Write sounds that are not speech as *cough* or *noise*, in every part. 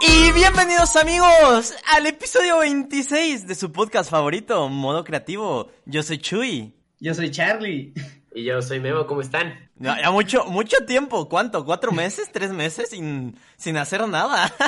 Y bienvenidos amigos al episodio 26 de su podcast favorito, Modo Creativo. Yo soy Chuy. Yo soy Charlie. Y yo soy Memo, ¿cómo están? Ya, ya mucho, mucho tiempo, ¿cuánto? ¿Cuatro meses? ¿Tres meses sin, sin hacer nada? *laughs*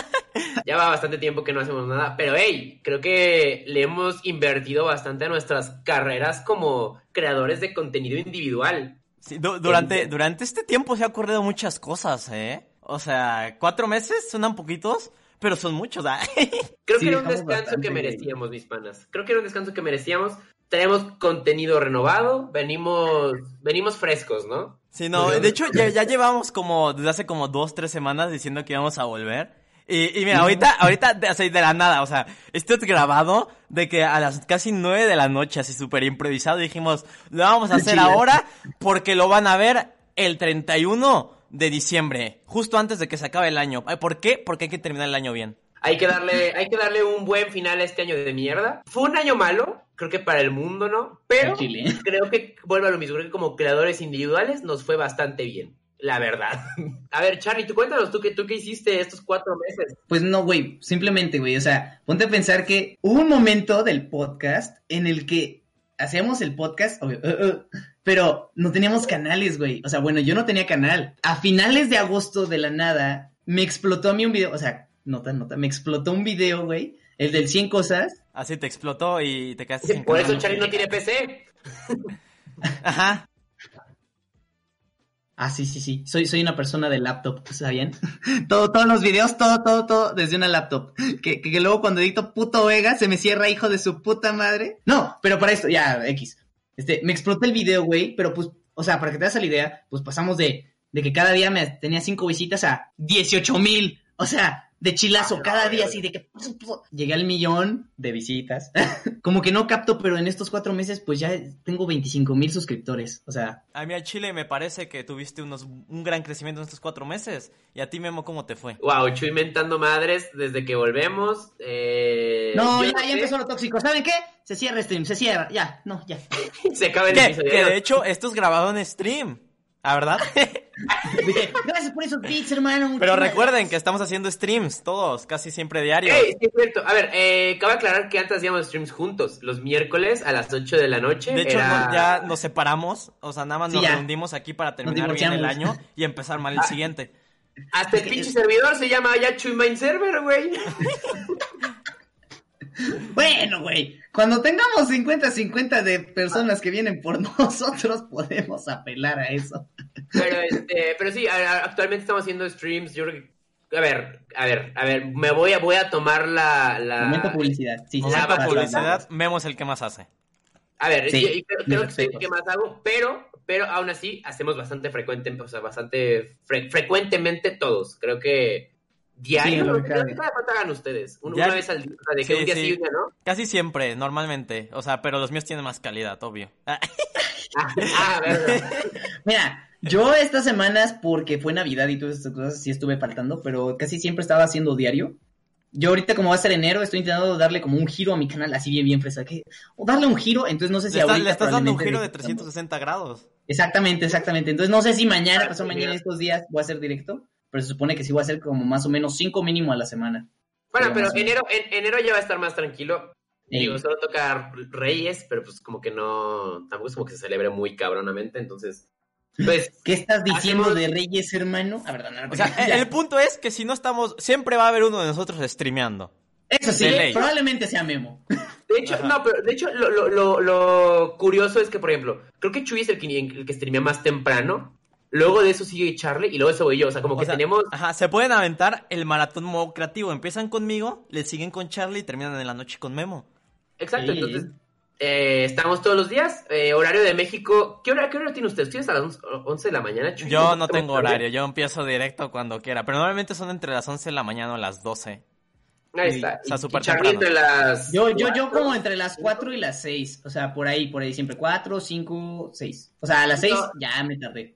Ya va bastante tiempo que no hacemos nada, pero hey, creo que le hemos invertido bastante a nuestras carreras como creadores de contenido individual. Sí, du- durante, durante este tiempo se ha ocurrido muchas cosas, ¿eh? O sea, cuatro meses suenan poquitos, pero son muchos, ¿ah? *laughs* Creo Sí, que era un descanso bastante, que merecíamos, mis panas. Creo que era un descanso que merecíamos. Tenemos contenido renovado, venimos, venimos frescos, ¿no? Sí, no, de hecho ya, ya llevamos como, desde hace como dos, tres semanas diciendo que íbamos a volver. Y, y mira, ahorita, ahorita, de, o sea, de la nada, o sea, esto es grabado de que a las casi nueve de la noche, así súper improvisado, dijimos, lo vamos a *laughs* hacer Chile. ahora porque lo van a ver el 31 de diciembre, justo antes de que se acabe el año. ¿Por qué? Porque hay que terminar el año bien. Hay que darle, hay que darle un buen final a este año de mierda. Fue un año malo, creo que para el mundo, ¿no? Pero creo que vuelve a lo mismo. Creo que como creadores individuales nos fue bastante bien. La verdad. *laughs* A ver, Charlie, tú cuéntanos, ¿tú qué, tú qué hiciste estos cuatro meses? Pues no, güey, simplemente, güey, o sea, ponte a pensar que hubo un momento del podcast en el que hacíamos el podcast, obvio, uh, *laughs* uh, pero no teníamos canales, güey. O sea, bueno, yo no tenía canal. A finales de agosto de la nada, me explotó a mí un video, o sea, nota, nota, me explotó un video, güey, el del 100 cosas. Así te explotó y te quedaste *laughs* sin Por canal. eso Charlie no tiene PC. Ajá. Ah, sí, sí, sí. Soy, soy una persona de laptop, ¿sabían? *laughs* todo, todos los videos, todo, todo, todo desde una laptop. Que, que, que luego cuando edito puto Vega se me cierra hijo de su puta madre. No, pero para esto, ya, X. Este, me explotó el video, güey, pero pues, o sea, para que te das la idea, pues pasamos de, de que cada día me tenía cinco visitas a 18 mil. O sea, de chilazo, Ah, cada día así de que llegué al millón de visitas. *laughs* Como que no capto, pero en estos cuatro meses, pues ya tengo 25 mil suscriptores. O sea, A mí a Chile me parece que tuviste unos, un gran crecimiento en estos cuatro meses. Y a ti, Memo, ¿cómo te fue? Wow, Chuy mentando madres desde que volvemos. Eh, No, ya, ya empezó lo tóxico. ¿Saben qué? Se cierra stream, se cierra. Ya, no, ya. *laughs* Se acaba el Que, episodio. que de hecho, esto es grabado en stream. ¿La verdad? *laughs* Gracias por esos beats, hermano. Pero recuerden que estamos haciendo streams, todos, casi siempre diarios. Ey, sí, es cierto. A ver, eh, cabe aclarar que antes hacíamos streams juntos. Los miércoles a las 8 de la noche. De hecho, era- no- ya nos separamos, o sea, nada más Sí, nos reunimos aquí para terminar bien el año y empezar mal el siguiente. Hasta el pinche servidor se llama ya Chuy Mind Server, güey. *laughs* *laughs* Bueno, güey. Cuando tengamos 50-50 de personas que vienen por *laughs* nosotros, podemos apelar a eso. Pero, este, pero sí, a- actualmente estamos haciendo streams. Yo creo que. A ver, a ver, a ver, me voy a, voy a tomar la. la... Momento publicidad. Sí, sí, Momento publicidad, Memo es el que más hace. A ver, Sí, yo- yo creo, que soy el que más hago, pero, pero aún así hacemos bastante frecuente, o sea, bastante fre- frecuentemente todos. Creo que diario, Sí, lo que cada hagan ustedes, una vez al día, de que Sí, un día sí. no. Casi siempre, normalmente. O sea, pero los míos tienen más calidad, obvio. *laughs* Ah, ah, a ver, Mira, yo estas semanas, porque fue Navidad y todas estas cosas, sí estuve faltando, pero casi siempre estaba haciendo diario. Yo ahorita, como va a ser enero, estoy intentando darle como un giro a mi canal, así bien, bien fresa. O darle un giro, entonces no sé si le, ahorita le estás dando un giro de estamos- 360 grados. Exactamente, exactamente. Entonces no sé si mañana, Ah, sí, mañana, estos días, voy a hacer directo, pero se supone que sí voy a hacer como más o menos cinco mínimo a la semana. Bueno, Pero enero, en, enero ya va a estar más tranquilo. Digo, solo toca Reyes, pero pues como que no, tampoco es como que se celebre muy cabronamente, entonces, pues, *laughs* ¿Qué estás diciendo Hacemos- de Reyes, hermano? A ver, no, no, O sea, ya. el punto es que si no estamos, siempre va a haber uno de nosotros streameando. Eso sí, de ley. probablemente sea Memo. De hecho, Ajá. no, pero de hecho lo, lo, lo, lo curioso es que, por ejemplo, creo que Chuy es el que, el que streamea más temprano. Luego de eso sigue Charlie y luego eso voy yo. O sea, como O que sea, tenemos. Ajá, se pueden aventar el maratón modo creativo. Empiezan conmigo, le siguen con Charlie y terminan en la noche con Memo. Exacto, Sí. entonces Eh, estamos todos los días. Eh, horario de México. ¿Qué hora, ¿Qué hora tiene usted? ¿Ustedes a las 11 de la mañana? Chuy? Yo no tengo horario, yo empiezo directo cuando quiera, pero normalmente son entre las 11 de la mañana o las 12. Ahí está. Está Y- súper y Charlie entre las. Yo, yo, yo como entre las 4 y las 6. O sea, por ahí, por ahí siempre. 4, 5, 6. O sea, a las 6 No. ya me tardé.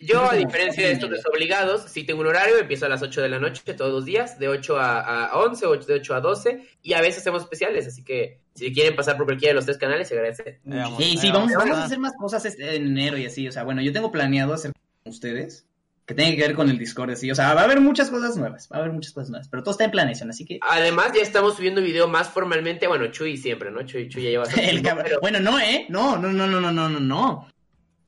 Yo, a diferencia de estos desobligados, sí tengo un horario, empiezo a las 8 de la noche todos los días, de 8 a, a 11, o de 8 a 12, y a veces hacemos especiales, así que si quieren pasar por cualquiera de los tres canales, se agradece. Veamos, Sí, sí, ahí vamos, vamos. vamos a hacer más cosas este- en enero y así. O sea, bueno, yo tengo planeado hacer con ustedes que tiene que ver con el Discord así. O sea, va a haber muchas cosas nuevas. Va a haber muchas cosas nuevas. Pero todo está en planeación, así que. Además, ya estamos subiendo video más formalmente, bueno, Chuy siempre, ¿no? Chuy, Chuy ya lleva *laughs* El tiempo, pero- Bueno, no, ¿eh? No, no, no, no, no, no, no, no.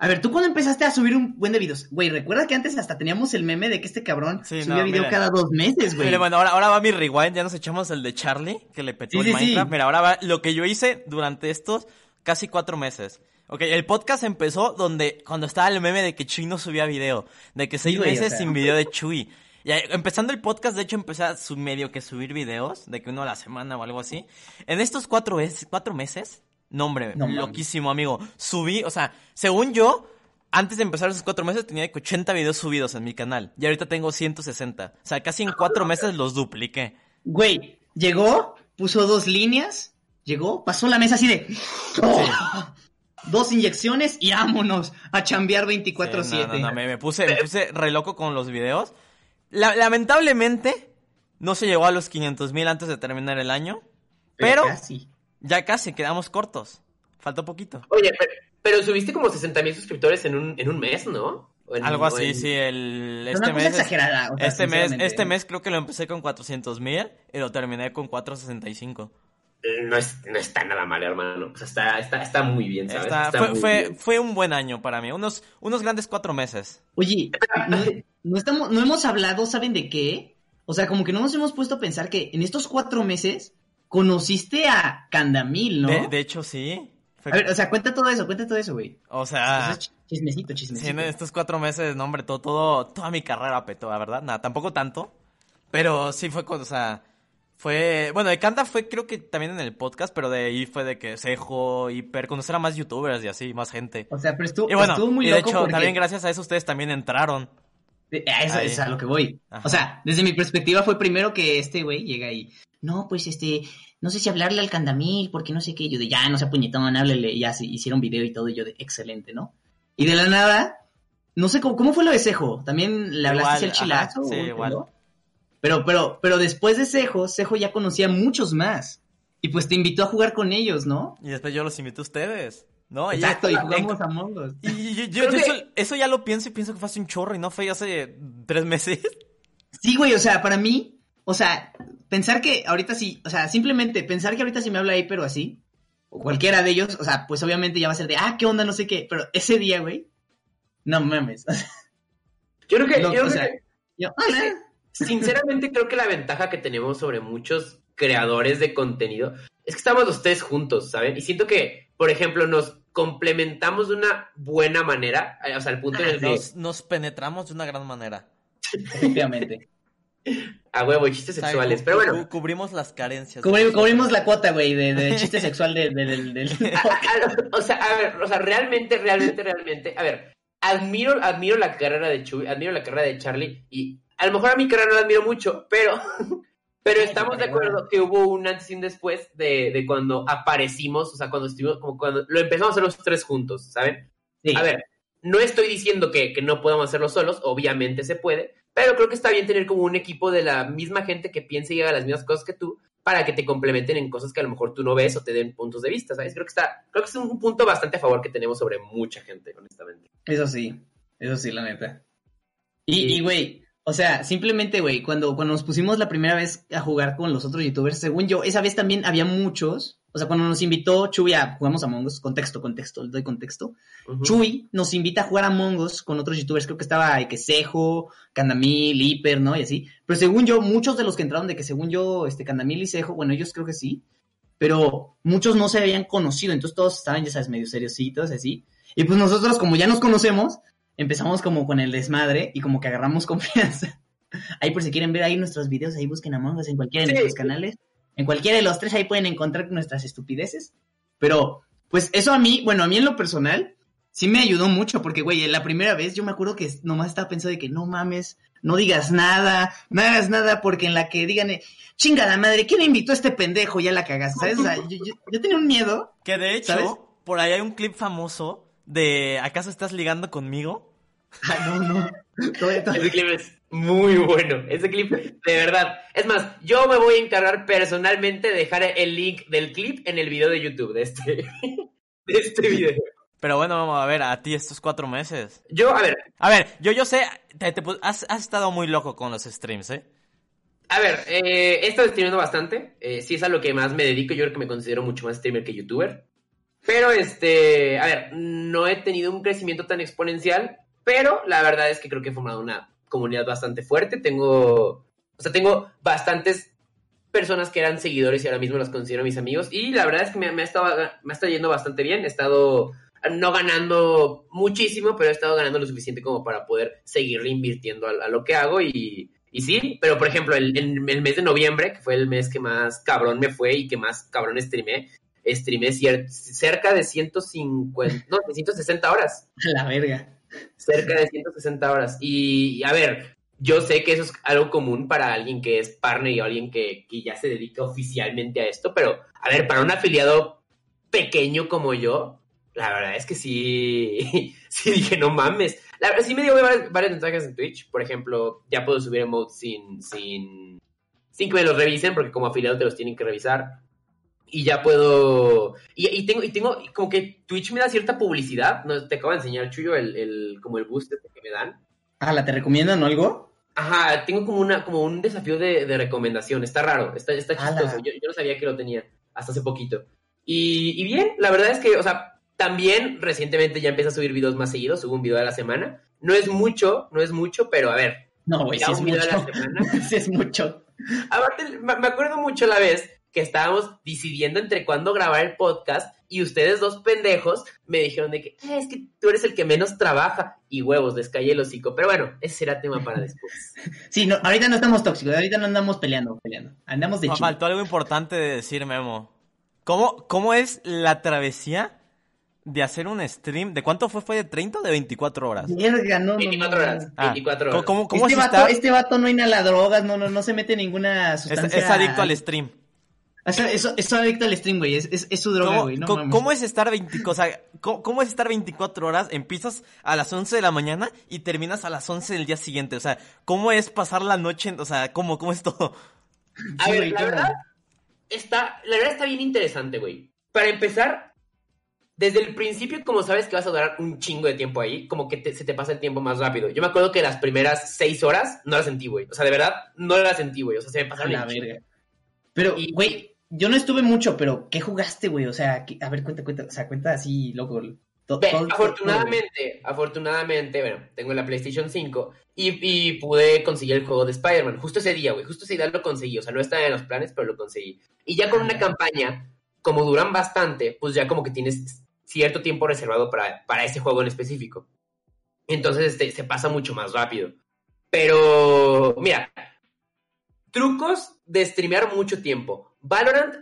A ver, ¿tú cuándo empezaste a subir un buen de videos? Güey, recuerda que antes hasta teníamos el meme de que este cabrón Sí, subía no, video cada dos meses, güey. Bueno, ahora, ahora va mi rewind, ya nos echamos el de Charlie, que le petó Sí, el sí. Minecraft. Mira, ahora va lo que yo hice durante estos casi cuatro meses. Ok, el podcast empezó donde, cuando estaba el meme de que Chuy no subía video, de que seis güey, o meses sea. sin video de Chuy. Y empezando el podcast, de hecho, empecé a su medio que subir videos, de que uno a la semana o algo así. En estos cuatro, cuatro meses, no hombre, No loquísimo, amigo. Subí, o sea, según yo, antes de empezar esos cuatro meses tenía que 80 videos subidos en mi canal. Y ahorita tengo 160. O sea, casi en cuatro meses los dupliqué. Güey, llegó, puso dos líneas, llegó, pasó la mesa así de. ¡Oh! *laughs* Dos inyecciones y vámonos a chambear 24-7. Sí, no, no, no, me, me puse, me puse re loco con los videos. La- lamentablemente, no se llegó a los 500 mil antes de terminar el año. Pero casi. Ya casi quedamos cortos. Faltó poquito. Oye, pero, pero subiste como 60 mil suscriptores en un, en un mes, ¿no? En- Algo así, en- sí. El, Es este una cosa mes. es- exagerada. o sea, este mes, este mes creo que lo empecé con 400 mil y lo terminé con 465. No, es, no está nada mal, hermano. O sea, está, está, está muy bien, ¿sabes? Está- Está fue, muy fue, bien. fue un buen año para mí. Unos, unos grandes cuatro meses. Oye, no, no estamos, no hemos hablado, ¿saben de qué? O sea, como que no nos hemos puesto a pensar que en estos cuatro meses conociste a Candamil, ¿no? De, de hecho, sí. Fue- A ver, o sea, cuenta todo eso, cuenta todo eso, güey. o sea, Eso es ch- chismecito, sí, chismecito. en estos cuatro meses, no, hombre, todo, todo, toda mi carrera petó, la verdad. Nada, tampoco tanto. Pero sí fue cuando, o sea, fue. Bueno, de Canta fue creo que también en el podcast, pero de ahí fue de que Sejo, Hiper, conocer a más youtubers y así, más gente. O sea, pero estuvo, Y bueno, estuvo muy y de loco hecho, porque- también gracias a eso ustedes también entraron. A eso es a lo que voy. Ajá. O sea, desde mi perspectiva fue primero que este güey llega y, no, pues este, no sé si hablarle al Candamil, porque no sé qué. Yo de, ya, no se puñetón, háblele. Y ya se hicieron video y todo, y yo de, excelente, ¿no? Y de la nada, no sé cómo, ¿cómo fue lo de Cejo. ¿También le hablaste el chilazo? ajá, sí, o igual. no? Pero, pero, pero después de Cejo, Cejo ya conocía a muchos más. Y pues te invitó a jugar con ellos, ¿no? Y después yo los invité a ustedes. ¿No? Exacto, y jugamos a Among Us. Y, yo, Creo yo que- eso, eso ya lo pienso y pienso que fue hace un chorro y no fue hace tres meses. Sí, güey, o sea, para mí, o sea, pensar que ahorita sí, o sea, simplemente pensar que ahorita sí me habla ahí, pero así, o cualquiera de ellos, o sea, pues obviamente ya va a ser de, ah, qué onda, no sé qué, pero ese día, güey, no mames. *laughs* o sea, Yo creo que, No, yo creo o sea, que- yo, hola. sinceramente creo que la ventaja que tenemos sobre muchos creadores de contenido es que estamos los tres juntos, ¿saben? Y siento que, por ejemplo, nos complementamos de una buena manera, eh, o sea, al punto en el que, Nos, nos penetramos de una gran manera. Efectivamente. a huevo, y chistes sexuales. Pero bueno, cu- cubrimos las carencias. Cubri- cubrimos la cuota, güey, de, de chiste *laughs* sexual de- de- del... *laughs* a- o sea, a ver, o sea, realmente, realmente, realmente, a ver, admiro, admiro la carrera de Chuy, admiro la carrera de Charlie, y a lo mejor a mi carrera no la admiro mucho, pero, *laughs* pero estamos de acuerdo que hubo un antes y un después de, de cuando aparecimos, o sea, cuando estuvimos, como cuando lo empezamos a hacer los tres juntos, ¿saben? Sí. A ver, no estoy diciendo que, que no podamos hacerlo solos, obviamente se puede, pero creo que está bien tener como un equipo de la misma gente que piense y haga las mismas cosas que tú para que te complementen en cosas que a lo mejor tú no ves o te den puntos de vista, ¿sabes? Creo que está, creo que es un punto bastante a favor que tenemos sobre mucha gente, honestamente. Eso sí, eso sí, la neta. Y, güey, o sea, simplemente, güey, cuando, cuando nos pusimos la primera vez a jugar con los otros youtubers, según yo, esa vez también había muchos. O sea, cuando nos invitó Chuy a jugamos a Among Us, contexto, contexto, le doy contexto. Ujú. Chuy nos invita a jugar a Among Us con otros youtubers, creo que estaba de que Sejo, Candamil, Hiper, ¿no? Y así. Pero según yo, muchos de los que entraron de que según yo, este, Candamil y Sejo, bueno, ellos creo que sí, pero muchos no se habían conocido, entonces todos estaban, ya sabes, medio seriositos, así. Y pues nosotros, como ya nos conocemos, empezamos como con el desmadre y como que agarramos *laughs* confianza. Ahí por si quieren ver ahí nuestros videos, ahí busquen Among Us en cualquiera de Sí. nuestros canales. En cualquiera de los tres ahí pueden encontrar nuestras estupideces. Pero, pues eso a mí, bueno, a mí en lo personal, sí me ayudó mucho, porque, güey, la primera vez yo me acuerdo que nomás estaba pensando de que no mames, no digas nada, no hagas nada, porque en la que digan, eh, chinga la madre, ¿quién invitó a este pendejo? Ya la cagaste, ¿sabes? O sea, yo, yo- yo tenía un miedo. Que de hecho, ¿Sabes? por ahí hay un clip famoso de ¿acaso estás ligando conmigo? *laughs* Ah, no, no. Todo- todo- Ese clip es muy bueno. Ese clip, de verdad. Es más, yo me voy a encargar personalmente de dejar el link del clip en el video de YouTube de este, *laughs* de este video. Pero bueno, vamos a ver, a ti estos cuatro meses. Yo, a ver, A ver, yo, yo sé, te- te pu- has, has estado muy loco con los streams, ¿eh? a ver, eh, he estado streamando bastante. Eh, sí es a lo que más me dedico. Yo creo que me considero mucho más streamer que youtuber. Pero, este, a ver, no he tenido un crecimiento tan exponencial. Pero la verdad es que creo que he formado una comunidad bastante fuerte. Tengo, o sea, tengo bastantes personas que eran seguidores y ahora mismo los considero mis amigos. Y la verdad es que me, me ha, estado, me ha yendo bastante bien. He estado no ganando muchísimo, pero he estado ganando lo suficiente como para poder seguirle invirtiendo a, a lo que hago. Y, y sí, pero por ejemplo, el, el- el mes de noviembre, que fue el mes que más cabrón me fue y que más cabrón streamé, streamé cerca de 150, no, de 160 horas A la verga. cerca de 160 horas. Y, y, a ver, yo sé que eso es algo común para alguien que es partner y alguien que, que ya se dedica oficialmente a esto, pero a ver, para un afiliado pequeño como yo, la verdad es que sí, *laughs* sí dije, no mames. La verdad, sí me dio varias, varias ventajas en Twitch. Por ejemplo, ya puedo subir emotes sin, sin, sin que me los revisen, porque como afiliado te los tienen que revisar. Y ya puedo. Y, y tengo, y tengo como que Twitch me da cierta publicidad. No, te acabo de enseñar, Chuyo, el, el, como el boost este que me dan. Ah, ¿la te recomiendan o algo? Ajá, tengo como una, como un desafío de, de recomendación. Está raro, está, está chistoso. Yo, yo no sabía que lo tenía hasta hace poquito. Y, y bien, la verdad es que, o sea, también recientemente ya empecé a subir videos más seguidos, subo un video a la semana. No es mucho, no es mucho, pero a ver, No, güey, sí es video a la mucho. semana. *laughs* es mucho. Aparte, me acuerdo mucho la vez que estábamos decidiendo entre cuándo grabar el podcast y ustedes dos pendejos me dijeron de que "Eh, es que tú eres el que menos trabaja y huevos, les callé el hocico. Pero bueno, ese será tema para después. Sí, no, ahorita no estamos tóxicos, ahorita no andamos peleando, peleando. Andamos de Me chill. faltó algo importante de decir, Memo. ¿Cómo, ¿Cómo es la travesía de hacer un stream? ¿De cuánto fue? ¿Fue de 30 o de 24 horas? Verga, no, no, 24 no, horas, no. Ah, 24 horas. ¿Cómo, cómo este, es vato, este vato no inhala drogas, no, no, no se mete ninguna es, sustancia. es adicto al stream. O sea, eso, eso adicto al stream, güey. Es, es, es su droga, ¿Cómo, güey. No, cómo es estar 20, o sea, ¿cómo, cómo es estar 24 horas? Empiezas a las 11 de la mañana y terminas a las 11 del día siguiente. O sea, ¿cómo es pasar la noche? en- o sea, ¿cómo, cómo es todo? A Sí, ver, la verdad está, la verdad está bien interesante, güey. Para empezar, desde el principio, como sabes que vas a durar un chingo de tiempo ahí, como que te- se te pasa el tiempo más rápido. Yo me acuerdo que las primeras seis horas no las sentí, güey. O sea, de verdad, no las sentí, güey. O sea, se me pasaron la verga. Pero, Y- güey, yo no estuve mucho, pero ¿qué jugaste, güey? O sea, ¿qué- a ver, cuenta, cuenta. O sea, cuenta así, loco. To- Ve, todo- todo- afortunadamente, afortunadamente, bueno, tengo la PlayStation 5 y, y pude conseguir el juego de Spider-Man. Justo ese día, güey, justo ese día lo conseguí. O sea, no estaba en los planes, pero lo conseguí. Y ya con una campaña, como duran bastante, pues ya como que tienes cierto tiempo reservado para, para ese juego en específico. Entonces este, se pasa mucho más rápido. Pero, mira, trucos de streamear mucho tiempo. Valorant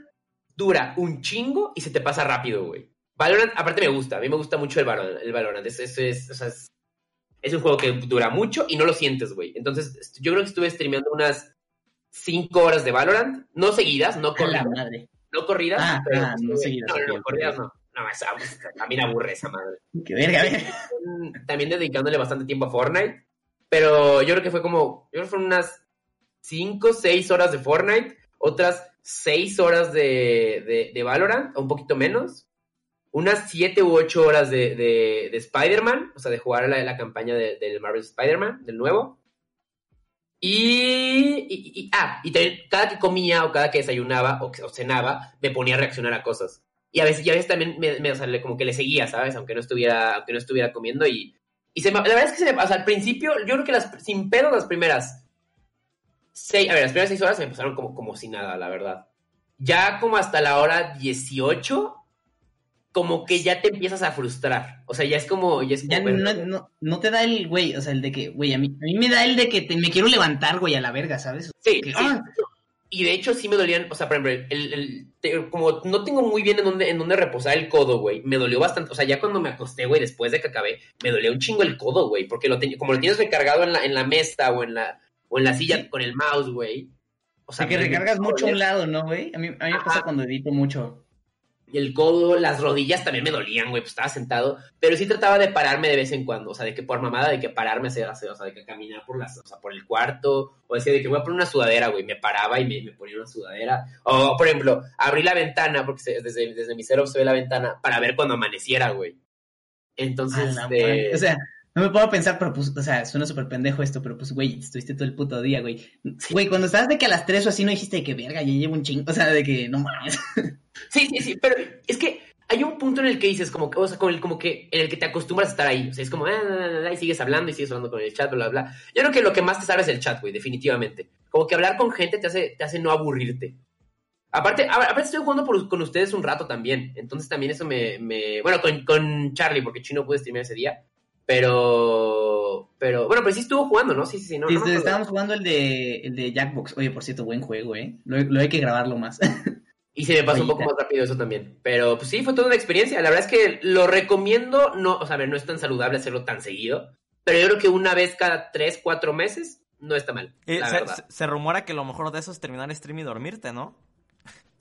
dura un chingo y se te pasa rápido, güey. Valorant, aparte me gusta, a mí me gusta mucho el Valorant. El Valorant. Es, es, es, o sea, es, es un juego que dura mucho y no lo sientes, güey. Entonces, yo creo que estuve streameando unas 5 horas de Valorant, no seguidas, no A la corridas. madre. No corridas, Ah, pero ah, no seguidas, No, no, no, corridas no. No, esa, también aburre esa madre. Qué verga, verga. Mm, También dedicándole bastante tiempo a Fortnite. Pero yo creo que fue como, yo creo que fueron unas 5, 6 horas de Fortnite, otras 6 horas de, de, de Valorant, o un poquito menos, unas 7 u 8 horas de, de, de Spider-Man, o sea, de jugar la, la campaña de- del Marvel Spider-Man, del nuevo. Y, y- y- ah, y cada que comía o cada que desayunaba o, o cenaba, me ponía a reaccionar a cosas. Y a veces, y a veces también me, me- o sea, como que le seguía, ¿sabes? Aunque no estuviera, aunque no estuviera comiendo y, y se me- la verdad es que se me, o al principio, yo creo que las, sin pedo las primeras seis, a ver, las primeras seis horas me pasaron como, como si nada, la verdad. Ya como hasta la hora 18, como que ya te empiezas a frustrar. O sea, ya es como, ya es como Ya no, no, no te da el, güey, o sea, el de que, güey, a mí, a mí me da el de que te- me quiero levantar, güey, a la verga, ¿sabes? Sí, Que, sí. ah, y de hecho sí me dolían, o sea, por ejemplo, el, el- te- como no tengo muy bien en dónde, en dónde reposar el codo, güey, me dolió bastante, o sea, ya cuando me acosté, güey, después de que acabé, me dolía un chingo el codo, güey, porque lo ten- como lo tienes recargado en la, en la mesa o en la, o en la silla con el mouse, güey. O sea, que recargas me mucho a un lado, ¿no, güey? A mí, a mí me pasa cuando edito mucho. El codo, las rodillas también me dolían, güey, pues estaba sentado, pero sí trataba de pararme de vez en cuando, o sea, de que por mamada, de que pararme, hacer, hacer, o sea, de que caminar por las, o sea, por el cuarto, o decía de que voy a poner una sudadera, güey, me paraba y me, me ponía una sudadera, o por ejemplo, abrí la ventana, porque se- desde, desde mi setup se ve la ventana, para ver cuando amaneciera, güey. Entonces, A este. O sea, no me puedo pensar, pero pues, o sea, suena súper pendejo esto, pero pues, güey, estuviste todo el puto día, güey. Güey, cuando estabas de que a las 3 o así no dijiste de que verga, ya llevo un chingo, o sea, de que no mames. *laughs* Sí, sí, sí, pero es que hay un punto en el que dices, como que, o sea, con el, como que, en el que te acostumbras a estar ahí. O sea, es como, ah, ah, ah, ah, y sigues hablando y sigues hablando con el chat, bla, bla, bla. Yo creo que lo que más te sabe es el chat, güey, definitivamente. Como que hablar con gente te hace, te hace no aburrirte. Aparte, aparte estoy jugando por- con ustedes un rato también. Entonces también eso me, me bueno, con, con Charlie, porque Chino pude streamear ese día. Pero, pero, bueno, pero sí estuvo jugando, ¿no? Sí, sí, sí, no, estábamos jugando el de, el de Jackbox. Oye, por cierto, buen juego, eh. Lo, lo hay que grabarlo más. *laughs* Y se me pasó un poco más rápido eso también. Pero pues sí, fue toda una experiencia. La verdad es que lo recomiendo, no, o sea, a ver, no es tan saludable hacerlo tan seguido, pero yo creo que una vez cada tres, cuatro meses no está mal. Eh, la se, verdad. se- se rumora que lo mejor de eso es terminar stream y dormirte, ¿no?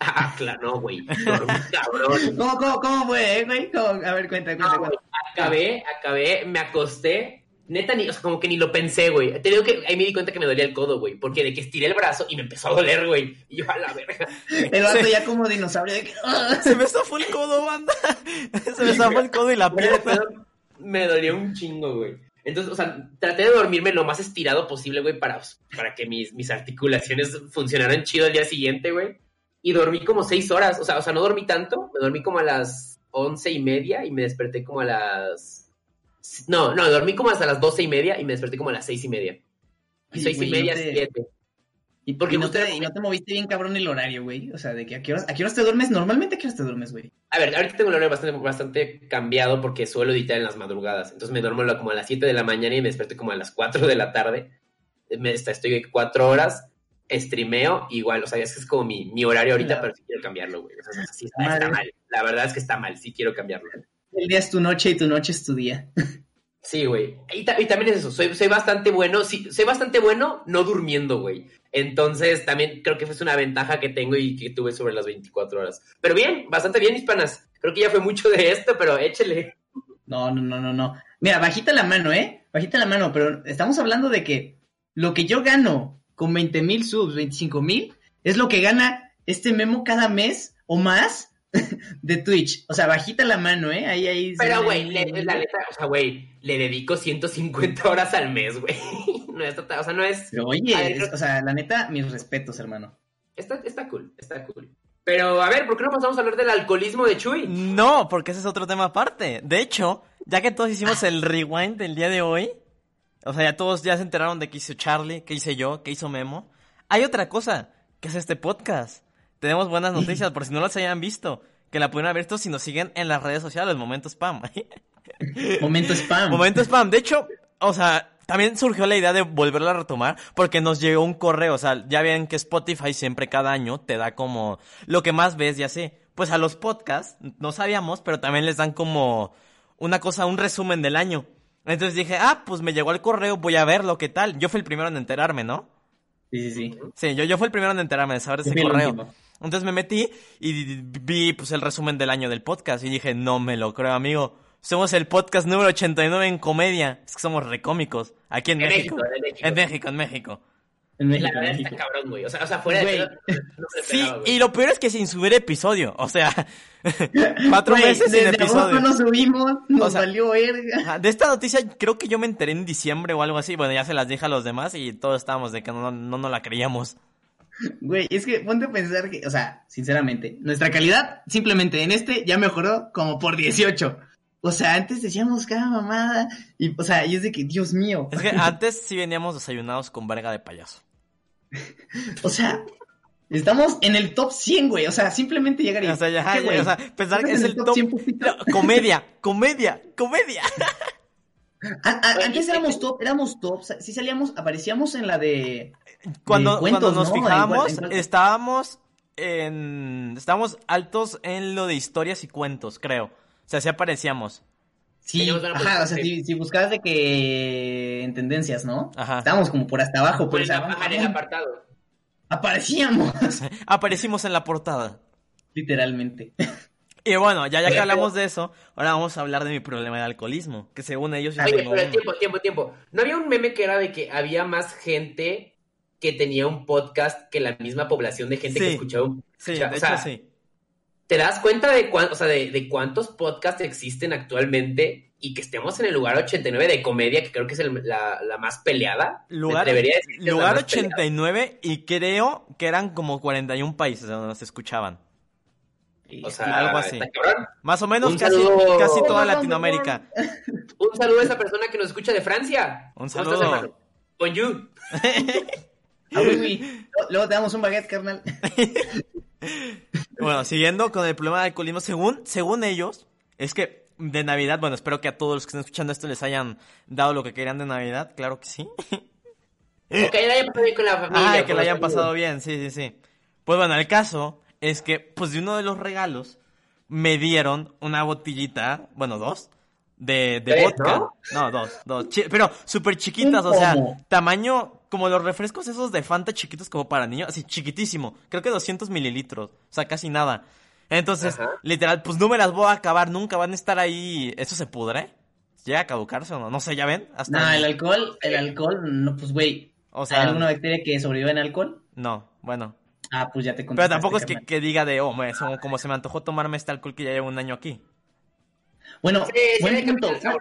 Ah, claro, no, güey. Dormí, *laughs* cabrón. ¿Cómo, cómo, cómo fue, eh, güey? ¿Cómo? A ver, cuenta, cuenta, No, cuenta. acabé, acabé, me acosté. Neta, ni, o sea, como que ni lo pensé, güey. Te digo que ahí me di cuenta que me dolía el codo, güey. Porque de que estiré el brazo y me empezó a doler, güey. Y yo, a la verga. El vato ya como dinosaurio de que... *laughs* Se me zafó el codo, banda. *laughs* Se me zafó el codo y la pierna. me dolió un chingo, güey. Entonces, o sea, traté de dormirme lo más estirado posible, güey, para, para que mis, mis articulaciones funcionaran chido el día siguiente, güey. Y dormí como seis horas, o sea, o sea, no dormí tanto, me dormí como a las once y media y me desperté como a las... No, no, dormí como hasta las doce y media y me desperté como a las seis y media. Y seis y media, no te- siete. Y, Porque y no te, y no te moviste bien cabrón el horario, güey. O sea, de que a qué horas, a qué horas te duermes. Normalmente a qué horas te duermes, güey. A ver, ahorita tengo el horario bastante, bastante cambiado porque suelo editar en las madrugadas. Entonces me duermo como a las 7 de la mañana y me despierto como a las 4 de la tarde. Me, estoy 4 horas, streameo, igual, o sea, es que es como mi, mi horario ahorita, Claro. pero sí quiero cambiarlo, güey. O sea, sí está, mal. La verdad es que está mal, sí quiero cambiarlo. El día es tu noche y tu noche es tu día. Sí, güey. Y, ta- y también es eso, soy, soy bastante bueno, sí, soy bastante bueno no durmiendo, güey. Entonces también creo que es una ventaja que tengo y que tuve sobre las 24 horas. Pero bien, bastante bien, hispanas. Creo que ya fue mucho de esto, pero échele. No, no, no, no, no. Mira, bajita la mano, ¿eh? Bajita la mano, pero estamos hablando de que lo que yo gano con 20 mil subs, 25 mil, es lo que gana este memo cada mes o más *laughs* de Twitch. O sea, bajita la mano, ¿eh? Ahí, ahí. Pero, güey, le- la neta, o sea, güey, le dedico 150 horas al mes, güey. *laughs* No es total, o sea, no es... Pero, oye, ver, es- o sea, la neta, mis respetos, hermano. Está, está cool, está cool. Pero, a ver, ¿por qué no pasamos a hablar del alcoholismo de Chuy? No, porque ese es otro tema aparte. De hecho, ya que todos hicimos el rewind del día de hoy, o sea, ya todos ya se enteraron de qué hizo Charlie, qué hice yo, qué hizo Memo. Hay otra cosa, que es este podcast. Tenemos buenas noticias, por si no las hayan visto, que la pueden haber visto si nos siguen en las redes sociales, Momento Spam. *laughs* Momento spam. Momento Spam. De hecho, o sea, también surgió la idea de volverla a retomar porque nos llegó un correo. O sea, ya ven que Spotify siempre cada año te da como lo que más ves, ya sé. Pues a los podcasts, no sabíamos, pero también les dan como una cosa, un resumen del año. Entonces dije, ah, pues me llegó el correo, voy a verlo, ¿qué tal? Yo fui el primero en enterarme, ¿no? Sí, sí, sí. Sí, yo, yo fui el primero en enterarme de saber Yo ese correo. Entonces me metí y vi pues el resumen del año del podcast y dije, no me lo creo, amigo. Somos el podcast número 89 en comedia. Es que somos recómicos. Aquí en, En México. México, en México. En México, en México. La verdad México. está cabrón, güey. O sea, o sea fuera de... Güey. pedo, No se Sí, güey. y lo peor es que sin subir episodio. O sea, *laughs* cuatro Güey, meses sin desde episodio. no subimos, nos O sea- valió verga. De esta noticia creo que yo me enteré en diciembre o algo así. Bueno, ya se las dije a los demás y todos estábamos de que no, no, no la creíamos. Güey, es que ponte a pensar que, o sea, sinceramente, nuestra calidad simplemente en este ya mejoró como por 18. O sea, antes decíamos cada mamada y, o sea, y es de que, Dios mío. Es que antes sí veníamos desayunados con verga de payaso. *laughs* O sea, estamos en el top 100, güey. O sea, simplemente llegar y... O sea, ya, ¿qué, ya, güey? o sea, pensar que ¿Estás es el top... 100 putito? No, comedia, comedia, comedia. *laughs* A- a- antes éramos top, éramos top, sí salíamos, aparecíamos en la de... Cuando, de cuentos, cuando nos ¿no? Estábamos en... Estábamos altos en lo de historias y cuentos, creo. O sea, sí aparecíamos. Sí, ajá, o sea, si, si buscabas de que en tendencias, ¿no? Ajá. Estábamos como por hasta abajo, Por o sea, el, ajá, en el apartado. aparecíamos, *laughs* Aparecimos en la portada. literalmente. Y bueno, ya, ya que hablamos de eso, ahora vamos a hablar de mi problema de alcoholismo. Que según ellos yo Oye, tengo pero uno. tiempo, tiempo, tiempo. ¿No había un meme que era de que había más gente que tenía un podcast que la misma población de gente que Sí. escuchaba un Sí, escucha- de o hecho sea, sí. ¿Te das cuenta de, cuán- o sea, de, de cuántos podcasts existen actualmente y que estemos en el lugar 89 de comedia, que creo que es el- la, la más peleada? Lugar, Debería lugar más peleada. 89 y creo que eran como 41 países donde nos escuchaban. O sea, algo así. Más o menos casi, casi toda Latinoamérica. Un saludo a esa persona que nos escucha de Francia. Un ¿Cómo estás, saludo. Bonjour. *laughs* Ah, oui, oui. Luego te damos un baguette, carnal. *laughs* *laughs* Bueno, siguiendo con el problema del alcoholismo, según, según ellos, es que de Navidad, bueno, espero que a todos los que estén escuchando esto les hayan dado lo que querían de Navidad, claro que sí. *laughs* Ok, la hayan pasado bien con la familia. Ah, que los hayan pasado bien, sí, sí, sí. Pues bueno, el caso es que, pues de uno de los regalos, me dieron una botellita, bueno, dos, de, de vodka. ¿no? No, dos, dos. Pero súper chiquitas, o sea, tamaño como los refrescos esos de Fanta chiquitos como para niños, así chiquitísimo. Creo que 200 mililitros, o sea, casi nada. Entonces, Ajá. literal, pues no me las voy a acabar nunca, van a estar ahí. ¿Eso se pudre? ¿Llega a caducarse o no? No sé, ¿ya ven? Hasta No, el alcohol, el alcohol, no, pues güey. O ¿Hay sea, alguna bacteria que sobrevive en alcohol? no, bueno. Ah, pues ya te conté. Pero tampoco es que, que diga de, oh, me- como se me antojó tomarme este alcohol que ya llevo un año aquí. Bueno, Sí, buen hay punto. Ah,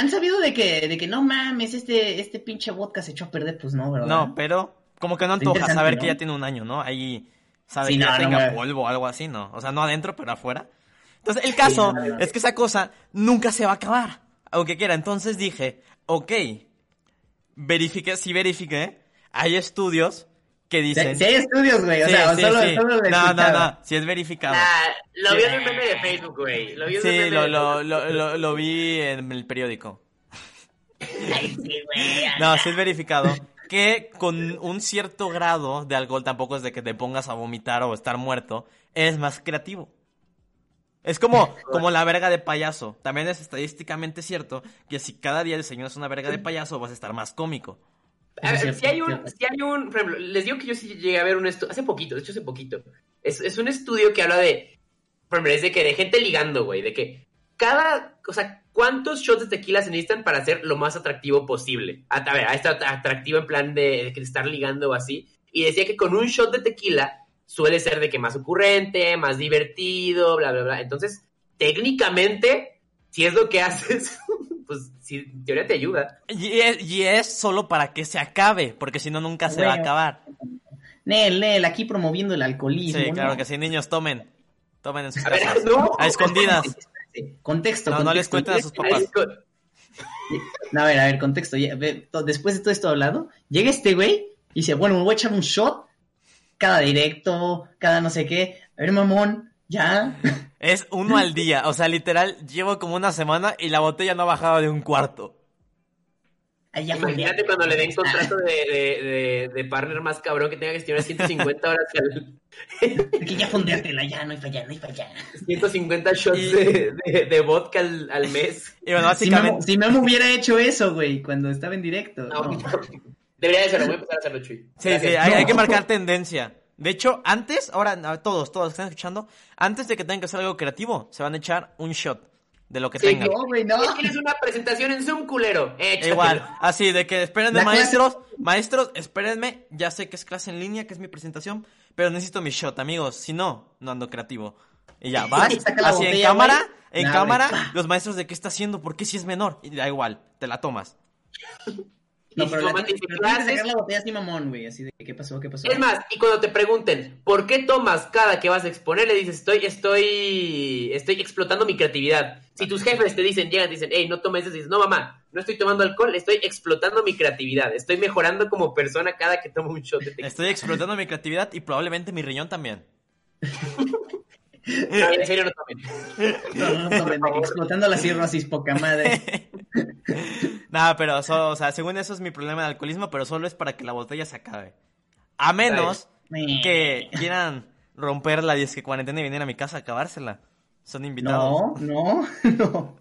¿Han sabido de que, de que no mames, este, este pinche vodka se echó a perder? Pues no, ¿verdad? No, pero como que no antoja saber ¿no? que ya tiene un año, ¿no? Ahí sabe Sí, que ya no, no, tenga polvo o algo así, ¿no? O sea, no adentro, pero afuera. Entonces, el caso no, no, no. es que esa cosa nunca se va a acabar, aunque quiera. Entonces dije, ok, verifique, sí verifiqué, hay estudios que dicen... si hay estudios, güey, o Sí, sea, sí, solo, sí. solo lo No, no, no, sí es verificado. Ah, lo vi en un meme de Facebook, güey. Lo vi en Sí, meme lo, de lo, Facebook. lo, lo, lo vi en el periódico. Ay, sí, güey. No, sí es verificado que con un cierto grado de alcohol, tampoco es de que te pongas a vomitar o estar muerto, eres más creativo. Es como, como la verga de payaso. También es estadísticamente cierto que si cada día desayunas una verga de payaso vas a estar más cómico. A ver, Es si hay un, si hay un, por ejemplo, les digo que yo sí llegué a ver un estudio, hace poquito, de hecho hace poquito, es, es un estudio que habla de, por ejemplo, es de que de gente ligando, güey, de que cada, o sea, ¿cuántos shots de tequila se necesitan para ser lo más atractivo posible? A, a ver, a estar atractivo en plan de, de estar ligando o así, y decía que con un shot de tequila suele ser de que más ocurrente, más divertido, bla, bla, bla, entonces, técnicamente, si es lo que *laughs* haces, pues, si en teoría te ayuda. Y es, y es solo para que se acabe, porque si no nunca se va a acabar. Nel, Nel, aquí promoviendo el alcoholismo. Sí, claro ¿no? que sí, niños, tomen. Tomen en sus A ver, casas. no. A escondidas. *laughs* Sí, Contexto, No, contexto. no les cuenten a sus papás. No, a ver, a ver, contexto. Después de todo esto hablado, llega este güey y dice, bueno, me voy a echar un shot cada directo, cada no sé qué. A ver, mamón, ya. Es uno al día. O sea, literal, llevo como una semana y la botella no ha bajado de un cuarto. Ay, ya Imagínate cuando le den contrato de, de, de, de partner más cabrón que tenga que gestionar 150 horas al, Que ya fondeártela, ya, no hay falla, no hay falla. 150 shots Y- de, de, de vodka al, al mes. Y bueno, Si Memo, si hubiera hecho eso, güey, cuando estaba en directo. No, no. Debería de hacerlo, voy a empezar a hacerlo, Chuy. Sí, sí, hay, No. hay que marcar tendencia. De hecho, antes, ahora, a todos, todos que están escuchando, antes de que tengan que hacer algo creativo, se van a echar un shot de lo que Sí, tengan. No, güey, no. Tienes una presentación en Zoom, culero. Échatelo. Igual, así de que clase- maestros, maestros, espérenme, ya sé que es clase en línea, que es mi presentación, pero necesito mi shot, amigos, si no, no ando creativo. Y ya, vas, así en cámara, güey. en Nah, cámara, güey. los maestros de qué está haciendo, por qué si es menor, y da igual, te la tomas. No, Y pero la tienes, pero tienes que "Clases". sacar la botella así mamón, güey, así de ¿qué pasó? ¿Qué pasó? Es más, y cuando te pregunten, ¿por qué tomas cada que vas a exponer? Le dices, estoy, estoy, estoy explotando mi creatividad. Si tus jefes te dicen, llegan te dicen, hey, no tomes eso, dices, no mamá, no estoy tomando alcohol, estoy explotando mi creatividad. Estoy mejorando como persona cada que tomo un shot de tequila. Estoy explotando mi creatividad y probablemente mi riñón también. *laughs* No, en serio no tomen. No, no, no, tomen, explotando la cirrosis, poca madre. *laughs* Nada, pero, so- o sea, según eso es mi problema de alcoholismo, pero solo es para que la botella se acabe. A menos que quieran romper la disque cuarentena y venir a mi casa a acabársela. Son invitados. No, no, *laughs* no.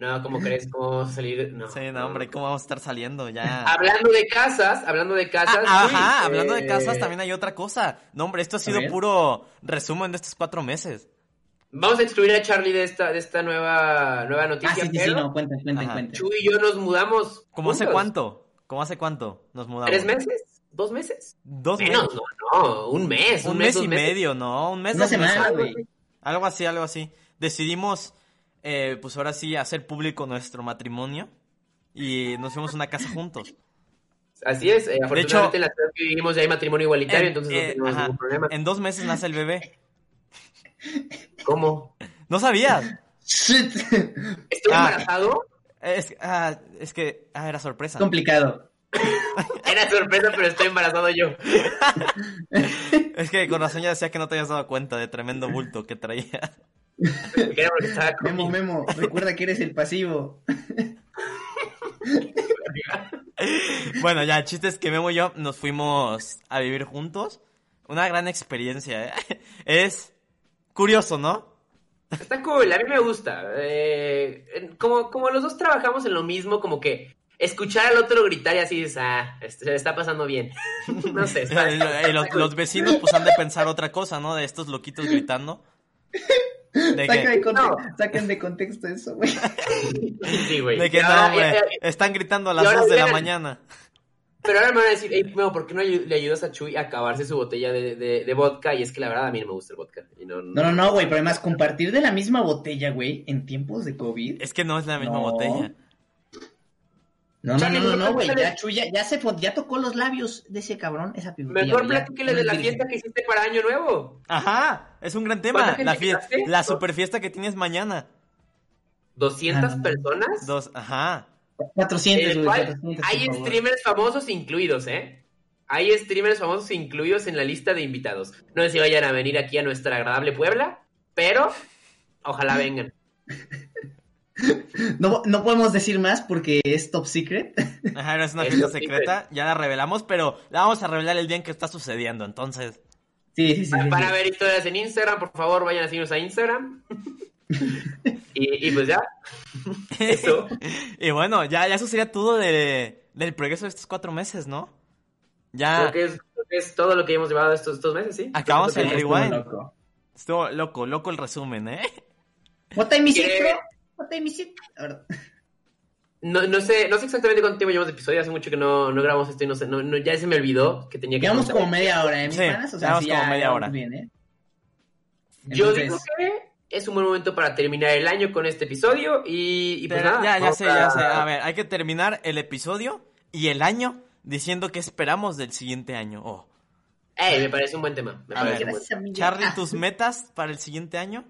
No, ¿cómo crees? ¿Cómo vamos a salir? No. Sí, no, hombre, ¿cómo vamos a estar saliendo ya? Hablando de casas, hablando de casas. Ah, Ajá, eh, hablando de casas también hay otra cosa. No, hombre, esto ha sido puro resumen de estos cuatro meses. Vamos a excluir a Charlie de esta, de esta nueva, nueva noticia. Ah, sí, sí, sí, pero no, cuenten, cuenten, Ajá. cuenten. Chuy y yo nos mudamos. ¿Cómo hace cuánto? ¿Cómo hace cuánto nos mudamos? ¿Tres meses? ¿Dos meses? Dos Menos, meses. no, no, un mes. Un, Un, mes, y medio, ¿no? Un mes, Una semana, güey. Algo así, algo así. Decidimos, eh, pues ahora sí, hacer público nuestro matrimonio y nos fuimos a una casa juntos. Así es, eh, afortunadamente hecho- en la ciudad que vivimos ya hay matrimonio igualitario, En- entonces eh, no tenemos ajá. ningún problema. En dos meses nace el bebé. *laughs* ¿Cómo? ¿No sabías? Shit. ¿Estoy Ah. embarazado? Es, ah, es que ah, era sorpresa. Complicado. *laughs* Era sorpresa, pero estoy embarazado yo. *laughs* Es que con razón ya decía que no te habías dado cuenta de tremendo bulto que traía. Memo. Memo, recuerda que eres el pasivo. Bueno, ya, el chiste es que Memo y yo nos fuimos a vivir juntos. Una gran experiencia, ¿eh? Es curioso, ¿no? Está cool, a mí me gusta. Eh, como, como los dos trabajamos en lo mismo, como que escuchar al otro gritar y así es, ah, este, se le está pasando bien. *laughs* no sé. está- *laughs* Y los, está cool. los vecinos pues han de pensar otra cosa, ¿no? De estos loquitos gritando. *laughs* De Saca de que, conte- No. Saquen de contexto eso, güey. Sí, güey. de que Y no, están gritando a las ahora 2 de la mañana. Pero ahora me van a decir, hey, Memo, ¿por qué no le ayudas a Chuy a acabarse su botella de, de- de vodka? Y es que la verdad a mí no me gusta el vodka. Y no, No, no, no, güey, pero además compartir de la misma botella, güey, en tiempos de COVID. Es que no es la misma No. botella. No, no, no, no, no, güey, ya Chuy ya, ya se ya tocó los labios de ese cabrón, esa botella. Mejor platíquele de la fiesta que hiciste para Año Nuevo. Ajá, es un gran tema. ¿Cuánta gente La, fie- invitaste? la super fiesta que tienes mañana. ¿200 Ah, no. personas? Dos, ajá. 400, En el güey, cual 400, hay streamers famosos incluidos, ¿eh? Hay streamers famosos incluidos en la lista de invitados. No sé si vayan a venir aquí a nuestra agradable Puebla, pero ojalá vengan. *laughs* *laughs* No, no podemos decir más porque es top secret. *laughs* Ajá, no es una Es fiesta secreta, ya la revelamos, pero la vamos a revelar el día en que está sucediendo, entonces. Sí, sí, sí. sí, Para sí. ver historias en Instagram, por favor, vayan a seguirnos a Instagram. *laughs* y, y pues ya. Eso. y bueno, ya, ya eso sería todo de, del progreso de estos cuatro meses, ¿no? Ya Creo que, es, creo que es todo lo que hemos llevado estos, estos meses, ¿sí? Acabamos el Estuvo rewind. loco. estuvo loco, loco el resumen, ¿eh? What time is it, No, no sé, no sé exactamente cuánto tiempo llevamos de episodio, hace mucho que no, no grabamos esto y no sé, no, no- ya se me olvidó que tenía que Llevamos como media hora, ¿eh, mis Sí, panas? O sea, llevamos sí, como ya, media hora. bien, ¿eh? Yo Entonces, digo que es un buen momento para terminar el año con este episodio y, y pues Pero nada. ya, ya sé, ya sé. A ver, hay que terminar el episodio y el año diciendo qué esperamos del siguiente año. Oh. Ey, me parece un buen tema. Me A ver, parece un buen gracias, amiga. Charlie, Ah, ¿tus metas para el siguiente año?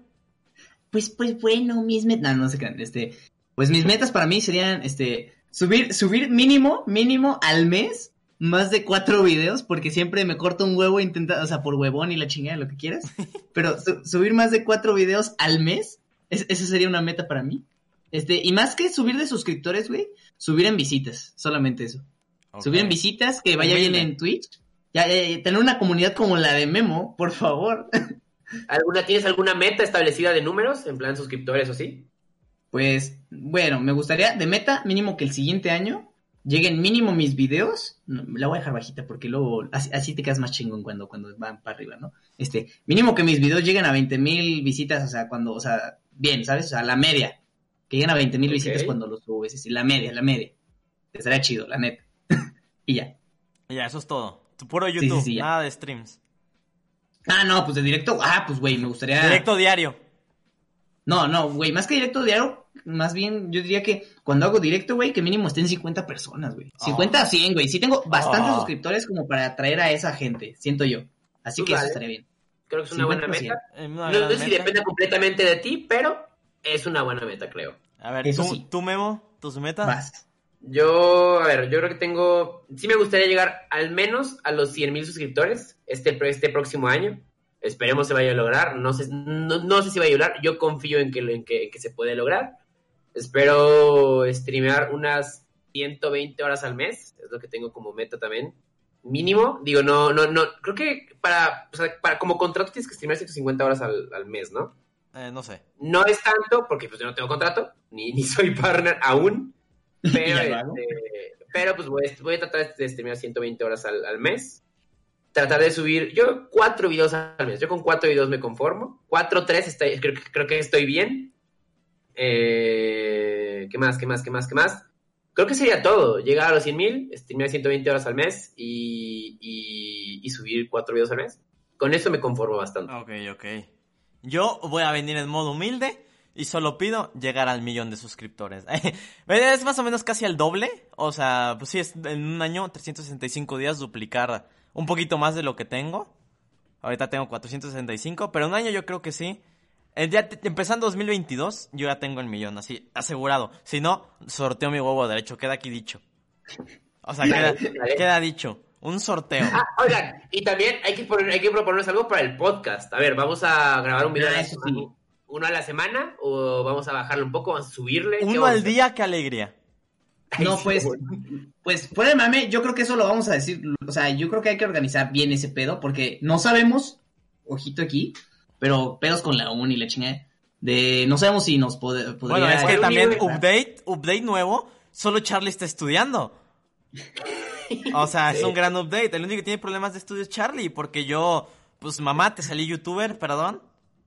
Pues, pues bueno, mis metas. No, no sé qué. Este, pues mis metas para mí serían, este, subir, subir mínimo, mínimo al mes más de cuatro videos, porque siempre me corto un huevo intentando, o sea, por huevón y la chingada, lo que quieras. *laughs* Pero su- subir más de cuatro videos al mes, es- esa sería una meta para mí. Este, y más que subir de suscriptores, güey, subir en visitas, solamente eso. Subir en visitas, que vaya bien en Twitch. Ya, ya, ya, tener una comunidad como la de Memo, por favor. *laughs* ¿Alguna, ¿Tienes alguna meta establecida de números, en plan suscriptores o sí? Pues, bueno, me gustaría de meta mínimo que el siguiente año lleguen mínimo mis videos. No, la voy a dejar bajita porque luego así, así te quedas más chingón cuando, cuando van para arriba, ¿no? Este, mínimo que mis videos lleguen a 20 mil visitas, o sea, cuando, o sea, bien, ¿sabes? O sea, la media. Que lleguen a 20 mil visitas cuando los subes, es decir, la media, la media. Estaría chido, la neta. *laughs* y ya. Ya, eso es todo. Tu puro sí, YouTube, sí, nada de streams. Ah, no, pues de directo, ah, pues güey, me gustaría. Directo diario. No, no, güey, más que directo diario, más bien yo diría que cuando hago directo, güey, que mínimo estén 50 personas, güey. 50 a 100, güey. Sí tengo bastantes Oh. suscriptores como para atraer a esa gente, siento yo. Así Tú que eso dale. estaría bien. Creo que es una buena 50%. meta. Una No sé si depende completamente de ti, pero es una buena meta, creo. A ver, Eso ¿tú, sí. tú, Memo, tus metas. Vas. Yo, a ver, yo creo que tengo. Sí me gustaría llegar al menos a los 100 mil suscriptores este, este próximo año. Esperemos se vaya a lograr. No sé, no, no sé si va a lograr. Yo confío en que, en que, en que se puede lograr. Espero streamear unas 120 horas al mes. Es lo que tengo como meta también. Mínimo. Digo, no, no, no. Creo que para, o sea, para como contrato tienes que streamear 150 horas al, al mes, ¿no? Eh, no sé. No es tanto, porque pues yo no tengo contrato, ni, ni soy *laughs* partner aún. *laughs* Pero, este, pero pues voy, a- voy a tratar de streamear 120 horas al, al mes. Tratar de subir, yo cuatro videos al mes. Yo con cuatro videos me conformo. Cuatro, tres, estoy, creo, que- creo que estoy bien. Eh, ¿Qué más, qué más, qué más, qué más? Creo que sería todo. Llegar a los 100 mil, streamear 120 horas al mes y, y, y subir cuatro videos al mes. Con eso me conformo bastante. Ok, ok. Yo voy a venir en modo humilde y solo pido llegar al millón de suscriptores. *laughs* es más o menos casi el doble. O sea, pues sí, es en un año, 365 días, duplicar un poquito más de lo que tengo. Ahorita tengo 465, pero en un año yo creo que sí. El día empezando 2022, yo ya tengo el millón, así, asegurado. Si no, sorteo mi huevo derecho, queda aquí dicho. O sea, *laughs* queda, dicho. Un sorteo. Ah, oigan, y también hay que, poner, hay que proponernos algo para el podcast. A ver, ¿vamos a grabar un video Ah, la eso sí. Uno a la semana? ¿O vamos a bajarlo un poco? ¿Vamos a subirle? ¿Qué Uno al día, qué alegría. No, pues, pues, fuera de mame, yo creo que eso lo vamos a decir. O sea, yo creo que hay que organizar bien ese pedo, porque no sabemos, ojito aquí, pero pedos con la uni y la chingada, de no sabemos si nos pode- podría. Bueno, es que también update, update nuevo, solo Charlie está estudiando. O sea, es un gran update. El único que tiene problemas de estudio es Charlie, porque yo, pues mamá, te salí youtuber, perdón.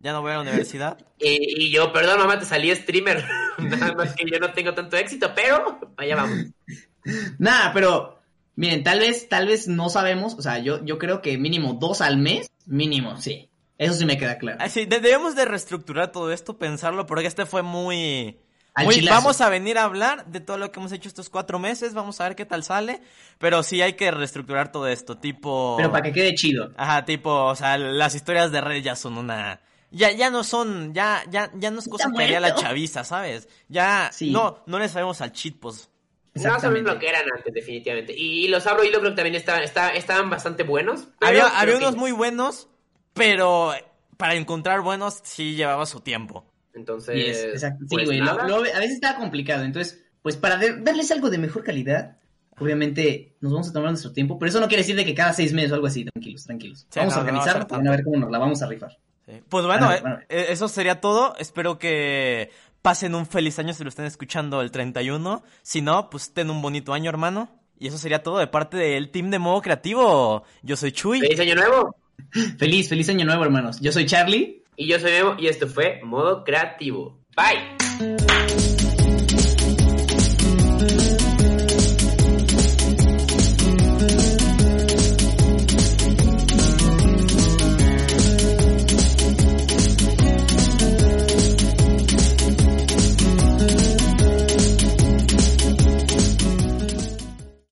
Ya no voy a la universidad. Y, y yo, perdón, mamá, te salí streamer. *laughs* Nada más que yo no tengo tanto éxito, pero allá vamos. Nada, pero miren, tal vez, tal vez no sabemos, o sea, yo, yo creo que mínimo dos al mes, mínimo, sí. Eso sí me queda claro. Así, de- debemos de reestructurar todo esto, pensarlo, porque este fue muy... Muy- vamos a venir a hablar de todo lo que hemos hecho estos cuatro meses, vamos a ver qué tal sale, pero sí hay que reestructurar todo esto, tipo... Pero para que quede chido. Ajá, tipo, o sea, las historias de red ya son una... Ya, ya no son, ya, ya, ya no es cosa que haría la chaviza, ¿sabes? Ya, Sí. no, no le sabemos al cheat, pues. No lo que eran antes, definitivamente. Y los abro y lo creo que también estaban, estaban bastante buenos. pero Había, unos muy buenos, pero para encontrar buenos sí llevaba su tiempo. Entonces, Yes, exacto. Sí, pues güey, lo- nada. lo- a veces está complicado. Entonces, pues para de- darles algo de mejor calidad, obviamente nos vamos a tomar nuestro tiempo. Pero eso no quiere decir de que cada seis meses o algo así. Tranquilos, tranquilos. Sí, vamos no, a no va a organizarlo, van a ver cómo nos la vamos a rifar. Sí. Pues bueno, Bueno, eh, bueno. eh, eso sería todo. Espero que pasen un feliz año si lo están escuchando el 31. Si no, pues ten un bonito año, hermano. Y eso sería todo de parte del team de modo creativo. Yo soy Chuy. ¡Feliz año nuevo! Feliz, feliz año nuevo, hermanos. Yo soy Charlie. Y yo soy Memo y esto fue Modo Creativo. Bye.